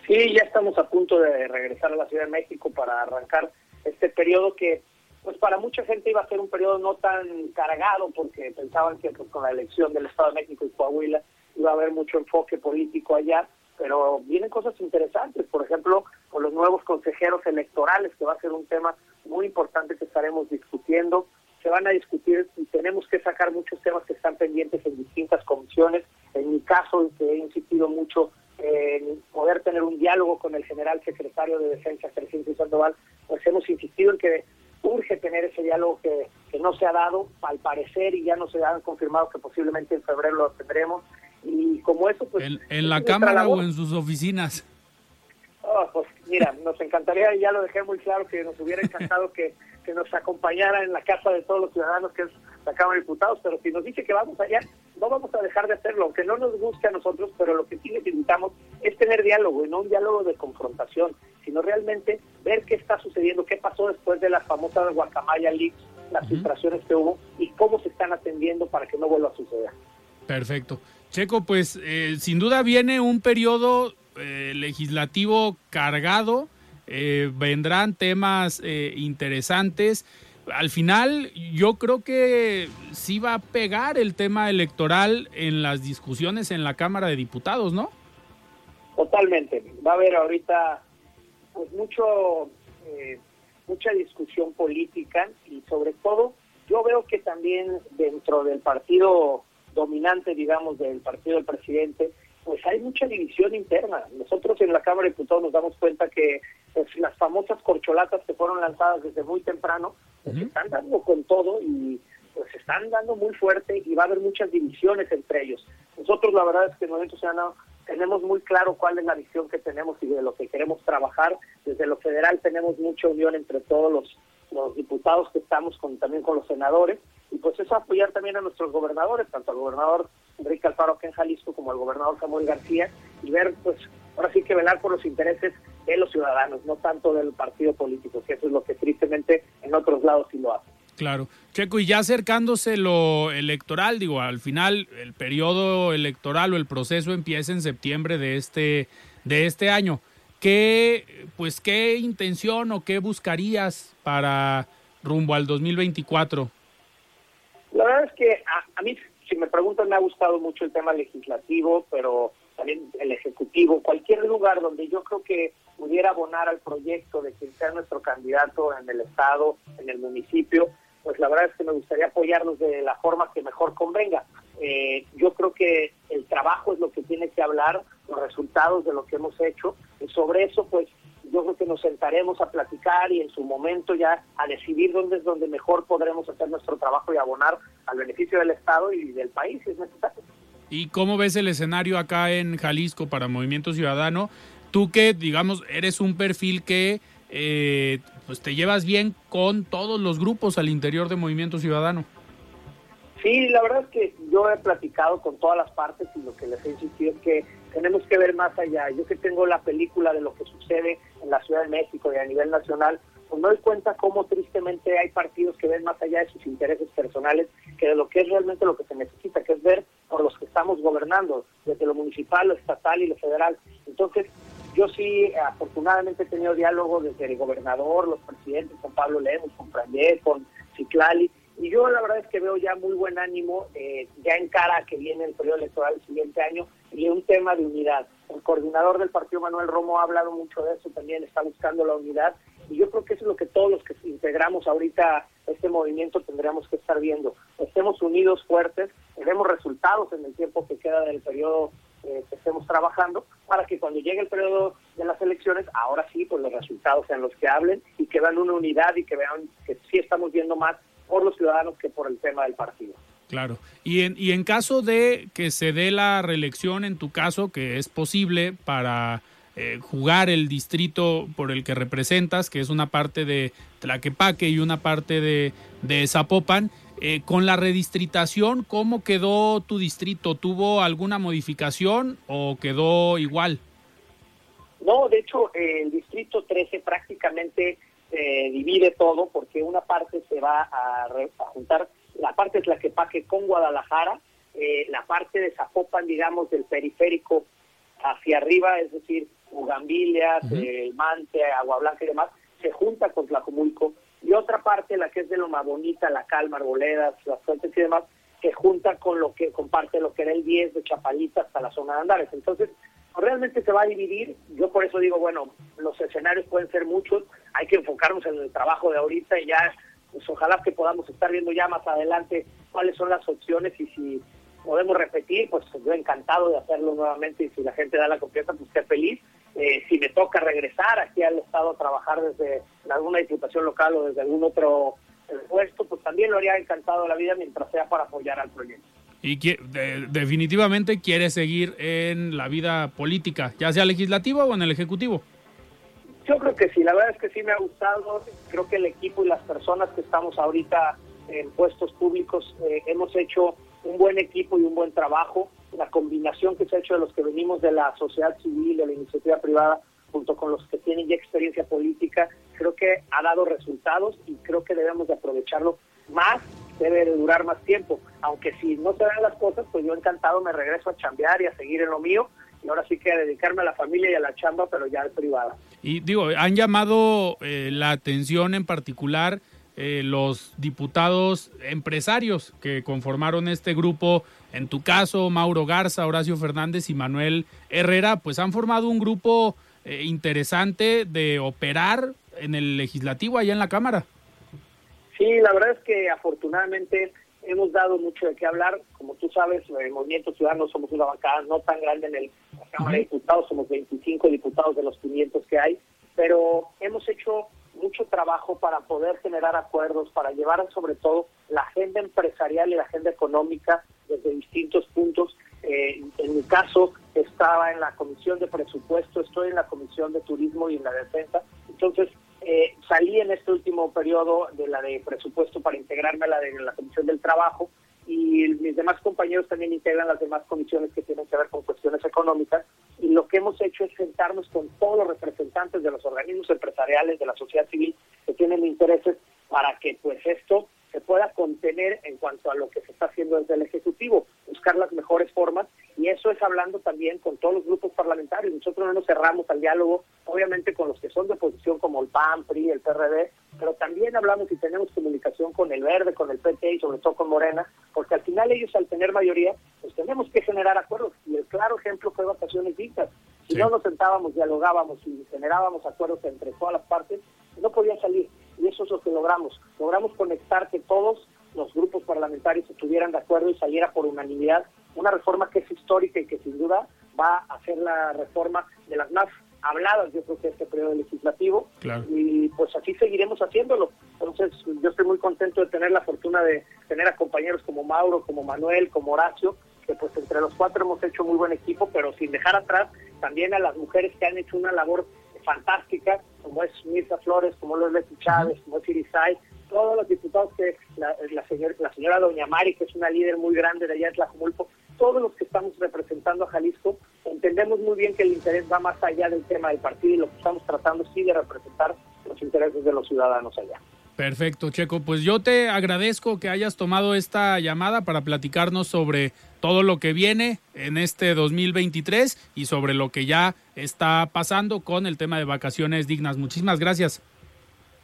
Sí, ya estamos a punto de regresar a la Ciudad de México para arrancar este periodo que pues para mucha gente iba a ser un periodo no tan cargado porque pensaban que pues, con la elección del Estado de México y Coahuila iba a haber mucho enfoque político allá pero vienen cosas interesantes, por ejemplo, con los nuevos consejeros electorales, que va a ser un tema muy importante que estaremos discutiendo. Se van a discutir y tenemos que sacar muchos temas que están pendientes en distintas comisiones. En mi caso, que he insistido mucho en poder tener un diálogo con el general secretario de Defensa, Crescencio Sandoval, pues hemos insistido en que urge tener ese diálogo que, que no se ha dado, al parecer, y ya no se han confirmado que posiblemente en febrero lo tendremos y como eso, pues... ¿En, la Cámara o en sus oficinas? Oh, pues mira, nos encantaría, ya lo dejé muy claro, que nos hubiera encantado que, que nos acompañara en la casa de todos los ciudadanos, que es la Cámara de Diputados, pero si nos dice que vamos allá, no vamos a dejar de hacerlo, aunque no nos guste a nosotros, pero lo que sí necesitamos es tener diálogo, y no un diálogo de confrontación, sino realmente ver qué está sucediendo, qué pasó después de las famosas Guacamaya Leaks, las filtraciones que hubo, y cómo se están atendiendo para que no vuelva a suceder. Perfecto. Checo, pues eh, sin duda viene un periodo eh, legislativo cargado, eh, vendrán temas interesantes. Al final yo creo que sí va a pegar el tema electoral en las discusiones en la Cámara de Diputados, ¿no? Totalmente. Va a haber ahorita pues mucho mucha discusión política y sobre todo yo veo que también dentro del partido dominante, digamos, del partido del presidente, pues hay mucha división interna. Nosotros en la Cámara de Diputados nos damos cuenta que pues, las famosas corcholatas que fueron lanzadas desde muy temprano, pues, están dando con todo y pues están dando muy fuerte y va a haber muchas divisiones entre ellos. Nosotros la verdad es que en Movimiento Ciudadano tenemos muy claro cuál es la visión que tenemos y de lo que queremos trabajar. Desde lo federal tenemos mucha unión entre todos los, los diputados que estamos con, también con los senadores y pues eso apoyar también a nuestros gobernadores, tanto al gobernador Enrique Alfaro aquí en Jalisco como al gobernador Samuel García, y ver, pues, ahora sí que velar por los intereses de los ciudadanos, no tanto del partido político, que eso es lo que tristemente en otros lados sí lo hace. Claro. Checo, y ya acercándose lo electoral, digo, al final el periodo electoral o el proceso empieza en septiembre de este, de este año. ¿Qué, pues, qué intención o qué buscarías para rumbo al 2024? La verdad es que a, mí, si me preguntan, me ha gustado mucho el tema legislativo, pero también el ejecutivo, cualquier lugar donde yo creo que pudiera abonar al proyecto de quien sea nuestro candidato en el Estado, en el municipio, pues la verdad es que me gustaría apoyarlos de la forma que mejor convenga. Eh, yo creo que el trabajo es lo que tiene que hablar, los resultados de lo que hemos hecho, y sobre eso pues yo creo que nos sentaremos a platicar y en su momento ya a decidir dónde es donde mejor podremos hacer nuestro trabajo y abonar al beneficio del Estado y del país si es necesario. ¿Y cómo ves el escenario acá en Jalisco para Movimiento Ciudadano? Tú que, digamos, eres un perfil que eh, pues te llevas bien con todos los grupos al interior de Movimiento Ciudadano. Sí, la verdad es que yo he platicado con todas las partes y lo que les he insistido es que tenemos que ver más allá. Yo que tengo la película de lo que sucede en la Ciudad de México y a nivel nacional, pues me doy cuenta cómo tristemente hay partidos que ven más allá de sus intereses personales que de lo que es realmente lo que se necesita, que es ver por los que estamos gobernando, desde lo municipal, lo estatal y lo federal. Entonces, yo sí, afortunadamente he tenido diálogo desde el gobernador, los presidentes, con Pablo Lemos, con Frangé, con Ciclali, y yo la verdad es que veo ya muy buen ánimo, eh, ya en cara que viene el periodo electoral el siguiente año, y un tema de unidad. El coordinador del partido, Manuel Romo, ha hablado mucho de eso, también está buscando la unidad, y yo creo que eso es lo que todos los que integramos ahorita este movimiento tendríamos que estar viendo. Estemos unidos, fuertes, tenemos resultados en el tiempo que queda del periodo eh, que estemos trabajando, para que cuando llegue el periodo de las elecciones, ahora sí, pues los resultados sean los que hablen y que vean una unidad y que vean que sí estamos viendo más por los ciudadanos que por el tema del partido. Claro. Y en, y en caso de que se dé la reelección, en tu caso, que es posible para eh, jugar el distrito por el que representas, que es una parte de Tlaquepaque y una parte de, de Zapopan, eh, con la redistritación, ¿cómo quedó tu distrito? ¿Tuvo alguna modificación o quedó igual? No, de hecho, el distrito 13 prácticamente se divide todo porque una parte se va a, juntar, la parte es la que paque con Guadalajara, eh, la parte de Zapopan, digamos, del periférico hacia arriba, es decir, Ugambilias, uh Mante, Agua Blanca y demás, se junta con Tlajomulco, y otra parte, la que es de lo más bonita, la Calma, Arboledas, las fuentes y demás, que junta con lo que comparte lo que era el 10 de Chapalita hasta la zona de Andares. Entonces, realmente se va a dividir. Yo por eso digo, bueno, los escenarios pueden ser muchos, hay que enfocarnos en el trabajo de ahorita y ya, pues ojalá que podamos estar viendo ya más adelante cuáles son las opciones y si podemos repetir, pues yo encantado de hacerlo nuevamente y si la gente da la confianza, pues qué feliz. Eh, si me toca regresar aquí al Estado a trabajar desde alguna diputación local o desde algún otro puesto, pues también lo haría encantado de la vida mientras sea para apoyar al proyecto y que, definitivamente quiere seguir en la vida política, ya sea legislativa o en el ejecutivo. Yo creo que sí, la verdad es que sí me ha gustado, creo que el equipo y las personas que estamos ahorita en puestos públicos eh, hemos hecho un buen equipo y un buen trabajo, la combinación que se ha hecho de los que venimos de la sociedad civil, de la iniciativa privada, junto con los que tienen ya experiencia política, creo que ha dado resultados y creo que debemos de aprovecharlo más debe de durar más tiempo. Aunque si no se dan las cosas, pues yo encantado me regreso a chambear y a seguir en lo mío. Y ahora sí que a dedicarme a la familia y a la chamba, pero ya es privada. Y digo, han llamado eh, la atención en particular eh, los diputados empresarios que conformaron este grupo. En tu caso, Mauro Garza, Horacio Fernández y Manuel Herrera, pues han formado un grupo eh, interesante de operar en el legislativo allá en la Cámara. Sí, la verdad es que afortunadamente hemos dado mucho de qué hablar. Como tú sabes, el Movimiento Ciudadano somos una bancada no tan grande en el, la Cámara de Diputados, somos 25 diputados de los 500 que hay, pero hemos hecho mucho trabajo para poder generar acuerdos, para llevar sobre todo la agenda empresarial y la agenda económica desde distintos puntos. Eh, en mi caso, estaba en la Comisión de Presupuesto, estoy en la Comisión de Turismo y en la Defensa. Entonces, eh, salí en este último periodo de la de presupuesto para integrarme a la de la Comisión del Trabajo y mis demás compañeros también integran las demás comisiones que tienen que ver con cuestiones económicas. Y lo que hemos hecho es sentarnos con todos los representantes de los organismos empresariales, de la sociedad civil que tienen intereses para que pues esto se pueda contener en cuanto a lo que se está haciendo desde el Ejecutivo, buscar las mejores formas, y eso es hablando también con todos los grupos parlamentarios. Nosotros no nos cerramos al diálogo, obviamente con los que son de oposición como el PAN, PRI, el PRD, pero también hablamos y tenemos comunicación con el Verde, con el PT y sobre todo con Morena, porque al final ellos al tener mayoría, pues tenemos que generar acuerdos, y el claro ejemplo fue vacaciones dictas. Si no nos sentábamos, dialogábamos y generábamos acuerdos entre todas las partes, no podía salir y eso es lo que logramos. Logramos conectar que todos los grupos parlamentarios estuvieran de acuerdo y saliera por unanimidad una reforma que es histórica y que sin duda va a ser la reforma de las más habladas, yo creo que este periodo legislativo, y pues así seguiremos haciéndolo. Entonces, yo estoy muy contento de tener la fortuna de tener a compañeros como Mauro, como Manuel, como Horacio, que pues entre los cuatro hemos hecho muy buen equipo, pero sin dejar atrás también a las mujeres que han hecho una labor fantástica, como es Mirza Flores, como lo es Leti Chávez, como es Irizay, todos los diputados que la, la, la señora Doña Mari, que es una líder muy grande de allá de Tlajumulco, todos los que estamos representando a Jalisco, entendemos muy bien que el interés va más allá del tema del partido y lo que estamos tratando sí de representar los intereses de los ciudadanos allá. Perfecto, Checo. Pues yo te agradezco que hayas tomado esta llamada para platicarnos sobre todo lo que viene en este 2023 y sobre lo que ya está pasando con el tema de vacaciones dignas. Muchísimas gracias.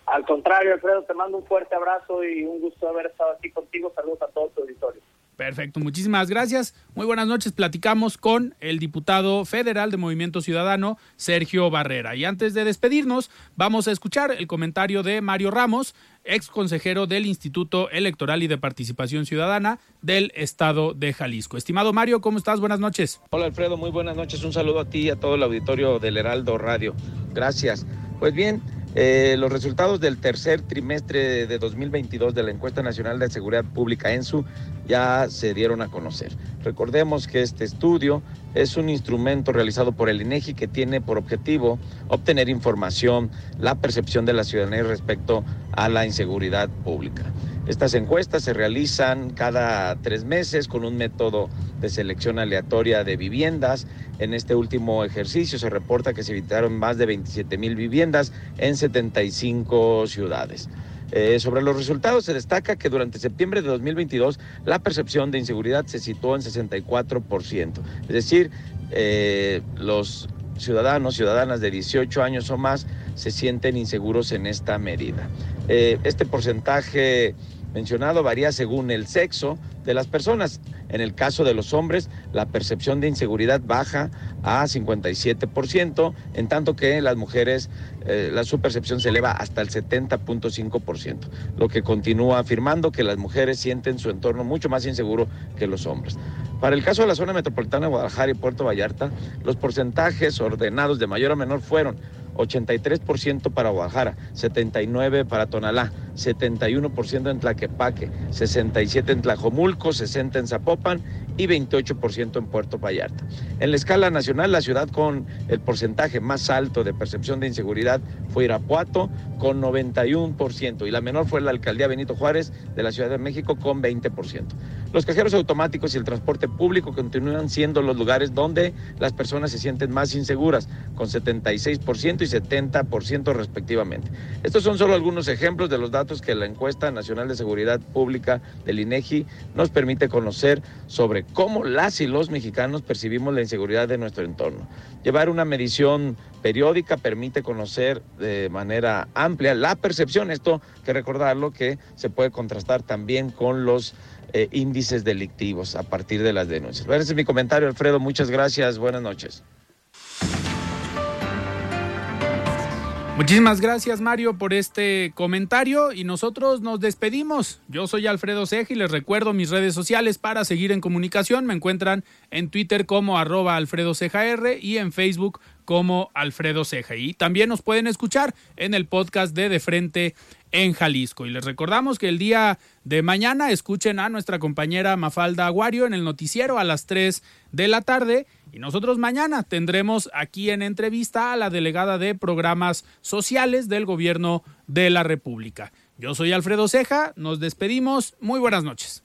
Al contrario, Alfredo, te mando un fuerte abrazo y un gusto haber estado aquí contigo. Saludos a todo tu auditorio. Perfecto, muchísimas gracias. Muy buenas noches. Platicamos con el diputado federal de Movimiento Ciudadano, Sergio Barrera. Y antes de despedirnos, vamos a escuchar el comentario de Mario Ramos, ex consejero del Instituto Electoral y de Participación Ciudadana del Estado de Jalisco. Estimado Mario, ¿cómo estás? Buenas noches. Hola Alfredo, muy buenas noches. Un saludo a ti y a todo el auditorio del Heraldo Radio. Gracias. Pues bien, eh, los resultados del tercer trimestre de 2022 de la encuesta nacional de seguridad pública ENSU ya se dieron a conocer. Recordemos que este estudio es un instrumento realizado por el INEGI que tiene por objetivo obtener información, la percepción de la ciudadanía respecto a la inseguridad pública. Estas encuestas se realizan cada tres meses con un método de selección aleatoria de viviendas. En este último ejercicio se reporta que se evitaron más de 27 mil viviendas en 75 ciudades. Eh, sobre los resultados se destaca que durante septiembre de 2022 la percepción de inseguridad se situó en 64%. Es decir, eh, los ciudadanos, ciudadanas de 18 años o más se sienten inseguros en esta medida. Eh, este porcentaje mencionado varía según el sexo de las personas. En el caso de los hombres, la percepción de inseguridad baja a 57%, en tanto que las mujeres, eh, la, su percepción se eleva hasta el 70.5%, lo que continúa afirmando que las mujeres sienten su entorno mucho más inseguro que los hombres. Para el caso de la zona metropolitana de Guadalajara y Puerto Vallarta, los porcentajes ordenados de mayor a menor fueron 83% para Guadalajara, 79% para Tonalá, 71% en Tlaquepaque, 67% en Tlajomulco, 60% en Zapopan y 28% en Puerto Vallarta. En la escala nacional, la ciudad con el porcentaje más alto de percepción de inseguridad fue Irapuato con 91% y la menor fue la alcaldía Benito Juárez de la Ciudad de México con 20%. Los cajeros automáticos y el transporte público continúan siendo los lugares donde las personas se sienten más inseguras, con 76% y 70% respectivamente. Estos son solo algunos ejemplos de los datos que la encuesta nacional de seguridad pública del INEGI nos permite conocer sobre cómo las y los mexicanos percibimos la inseguridad de nuestro entorno. Llevar una medición periódica permite conocer de manera amplia la percepción, esto que recordarlo que se puede contrastar también con los eh, índices delictivos a partir de las denuncias. Ese es mi comentario, Alfredo. Muchas gracias. Buenas noches. Muchísimas gracias Mario por este comentario y nosotros nos despedimos. Yo soy Alfredo Ceja y les recuerdo mis redes sociales para seguir en comunicación. Me encuentran en Twitter como arroba Alfredo Ceja y en Facebook como Alfredo Ceja. Y también nos pueden escuchar en el podcast de De Frente en Jalisco. Y les recordamos que el día de mañana escuchen a nuestra compañera Mafalda Aguario en el noticiero a las 3 de la tarde. Y nosotros mañana tendremos aquí en entrevista a la delegada de programas sociales del gobierno de la República. Yo soy Alfredo Ceja, nos despedimos, muy buenas noches.